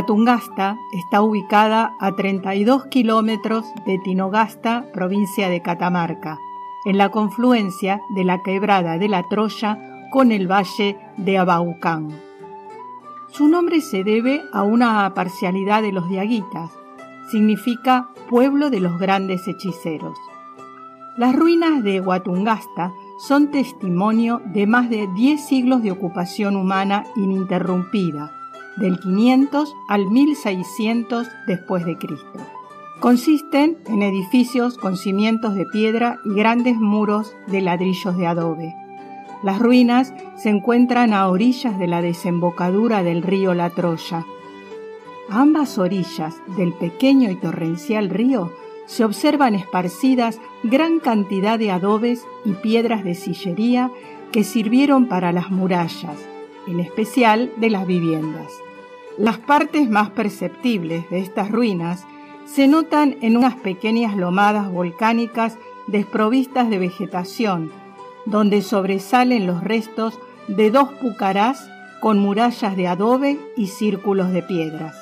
Huatungasta está ubicada a 32 kilómetros de Tinogasta, provincia de Catamarca, en la confluencia de la quebrada de la Troya con el valle de Abaucán. Su nombre se debe a una parcialidad de los diaguitas, significa pueblo de los grandes hechiceros. Las ruinas de Huatungasta son testimonio de más de 10 siglos de ocupación humana ininterrumpida, del 500 al 1600 después de Cristo. Consisten en edificios con cimientos de piedra y grandes muros de ladrillos de adobe. Las ruinas se encuentran a orillas de la desembocadura del río La Troya. A ambas orillas del pequeño y torrencial río se observan esparcidas gran cantidad de adobes y piedras de sillería que sirvieron para las murallas, en especial de las viviendas. Las partes más perceptibles de estas ruinas se notan en unas pequeñas lomadas volcánicas desprovistas de vegetación, donde sobresalen los restos de dos pucarás con murallas de adobe y círculos de piedras.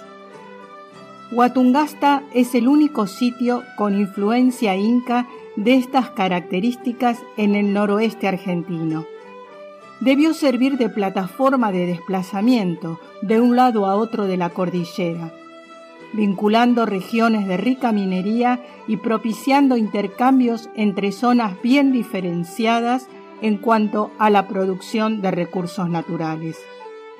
Huatungasta es el único sitio con influencia inca de estas características en el noroeste argentino. Debió servir de plataforma de desplazamiento de un lado a otro de la cordillera vinculando regiones de rica minería y propiciando intercambios entre zonas bien diferenciadas en cuanto a la producción de recursos naturales.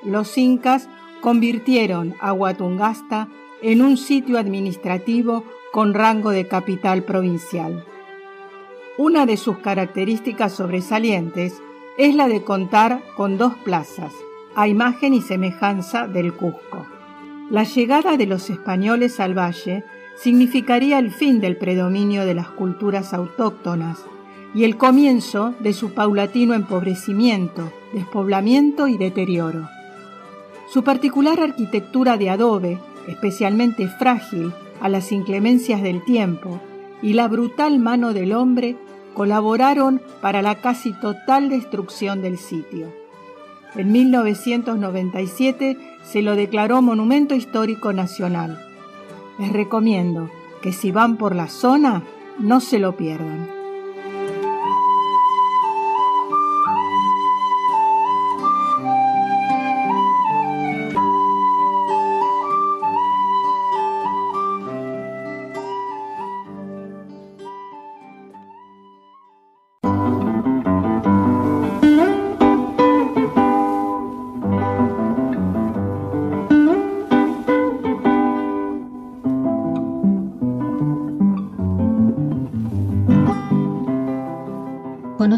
Los incas convirtieron a Huatungasta en un sitio administrativo con rango de capital provincial. Una de sus características sobresalientes es la de contar con dos plazas, a imagen y semejanza del Cusco. La llegada de los españoles al valle significaría el fin del predominio de las culturas autóctonas y el comienzo de su paulatino empobrecimiento, despoblamiento y deterioro. Su particular arquitectura de adobe, especialmente frágil a las inclemencias del tiempo, y la brutal mano del hombre colaboraron para la casi total destrucción del sitio. En 1997 se lo declaró Monumento Histórico Nacional. Les recomiendo que si van por la zona, no se lo pierdan.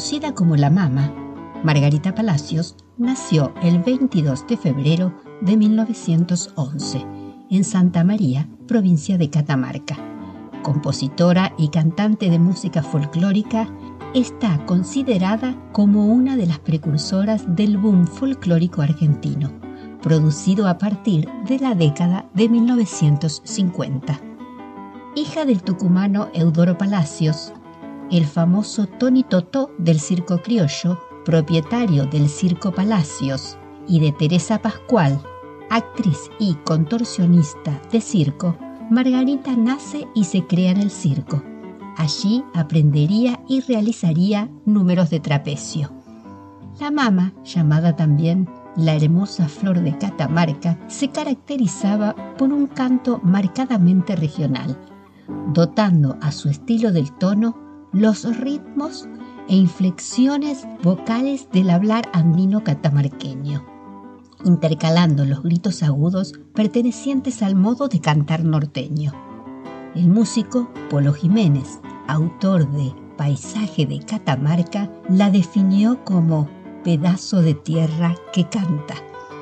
Conocida como la Mama, Margarita Palacios nació el 22 de febrero de 1911 en Santa María, provincia de Catamarca. Compositora y cantante de música folclórica, está considerada como una de las precursoras del boom folclórico argentino, producido a partir de la década de 1950. Hija del tucumano Eudoro Palacios, el famoso Tony Totó del Circo Criollo, propietario del Circo Palacios, y de Teresa Pascual, actriz y contorsionista de circo, Margarita nace y se crea en el circo. Allí aprendería y realizaría números de trapecio. La mama, llamada también la hermosa flor de Catamarca, se caracterizaba por un canto marcadamente regional, dotando a su estilo del tono los ritmos e inflexiones vocales del hablar andino catamarqueño, intercalando los gritos agudos pertenecientes al modo de cantar norteño. El músico Polo Jiménez, autor de Paisaje de Catamarca, la definió como pedazo de tierra que canta.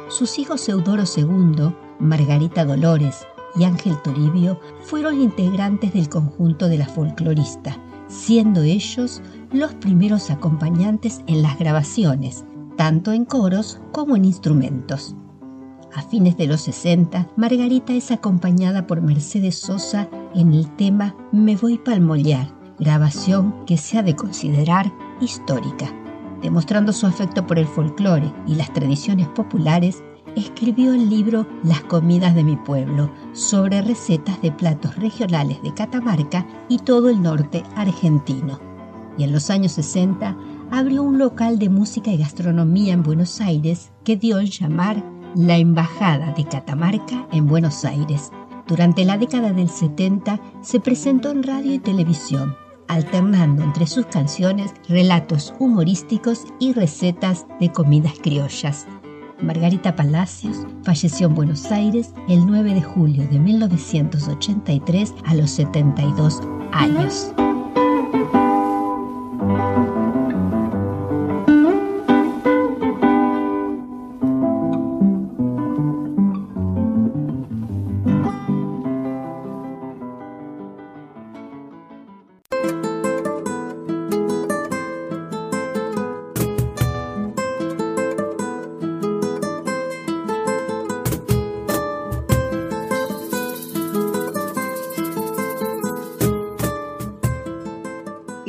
Sus hijos Eudoro II, Margarita Dolores y Ángel Toribio fueron integrantes del conjunto de la folclorista, siendo ellos los primeros acompañantes en las grabaciones, tanto en coros como en instrumentos. A fines de los 60, Margarita es acompañada por Mercedes Sosa en el tema Me voy pa'l mollar, grabación que se ha de considerar histórica. Demostrando su afecto por el folclore y las tradiciones populares, escribió el libro Las comidas de mi pueblo, sobre recetas de platos regionales de Catamarca y todo el norte argentino. Y en los años 60 abrió un local de música y gastronomía en Buenos Aires que dio en llamar La Embajada de Catamarca en Buenos Aires. Durante la década del 70 se presentó en radio y televisión, alternando entre sus canciones relatos humorísticos y recetas de comidas criollas. Margarita Palacios falleció en Buenos Aires el 9 de julio de 1983 a los 72 años.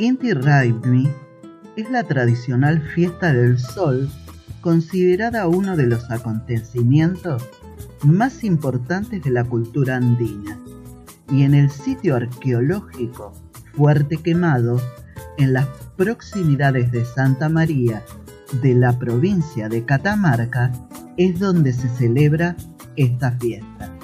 Inti Raimi es la tradicional fiesta del sol considerada uno de los acontecimientos más importantes de la cultura andina y en el sitio arqueológico Fuerte Quemado, en las proximidades de Santa María de la provincia de Catamarca, es donde se celebra esta fiesta.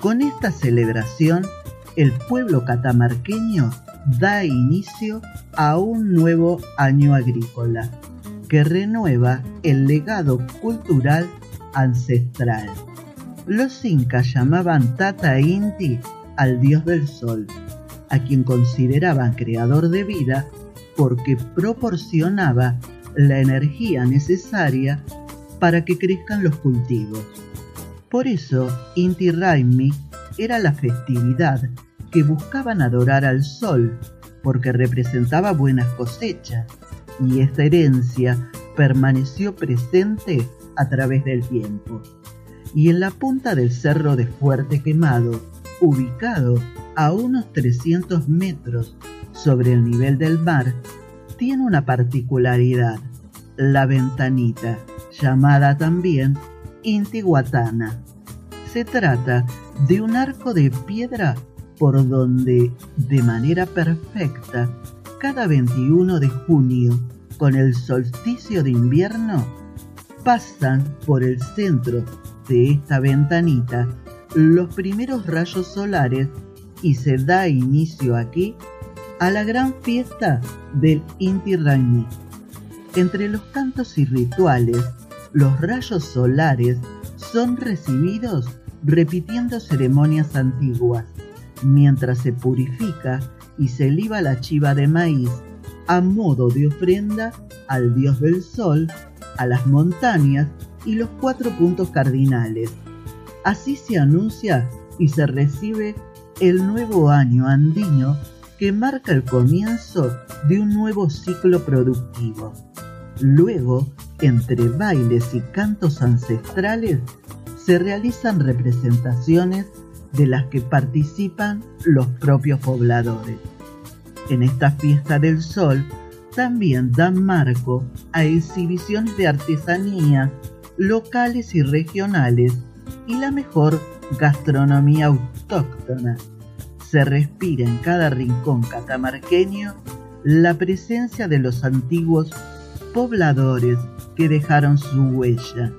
Con esta celebración, el pueblo catamarqueño da inicio a un nuevo año agrícola que renueva el legado cultural ancestral. Los incas llamaban Tata Inti al dios del sol, a quien consideraban creador de vida porque proporcionaba la energía necesaria para que crezcan los cultivos. Por eso, Inti Raimi era la festividad que buscaban adorar al sol porque representaba buenas cosechas y esta herencia permaneció presente a través del tiempo. Y en la punta del cerro de Fuerte Quemado, ubicado a unos 300 metros sobre el nivel del mar, tiene una particularidad, la ventanita, llamada también Intihuatana. Se trata de un arco de piedra por donde, de manera perfecta, cada 21 de junio, con el solsticio de invierno, pasan por el centro de esta ventanita los primeros rayos solares y se da inicio aquí a la gran fiesta del Inti Raymi. Entre los cantos y rituales, los rayos solares son recibidos repitiendo ceremonias antiguas mientras se purifica y se liba la chiva de maíz a modo de ofrenda al dios del sol, a las montañas y los cuatro puntos cardinales. Así se anuncia y se recibe el nuevo año andino que marca el comienzo de un nuevo ciclo productivo. Luego, entre bailes y cantos ancestrales, se realizan representaciones de las que participan los propios pobladores. En esta fiesta del sol también dan marco a exhibiciones de artesanías locales y regionales y la mejor gastronomía autóctona. Se respira en cada rincón catamarqueño la presencia de los antiguos pobladores que dejaron su huella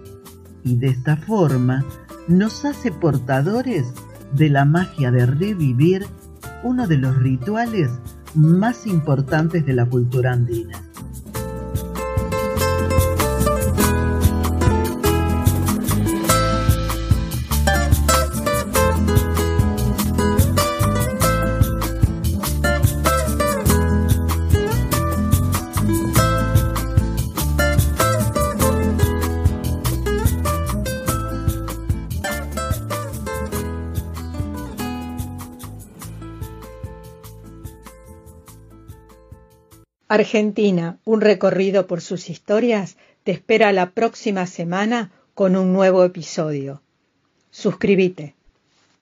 y de esta forma nos hace portadores de la magia de revivir uno de los rituales más importantes de la cultura andina. Argentina, un recorrido por sus historias, te espera la próxima semana con un nuevo episodio. Suscríbete.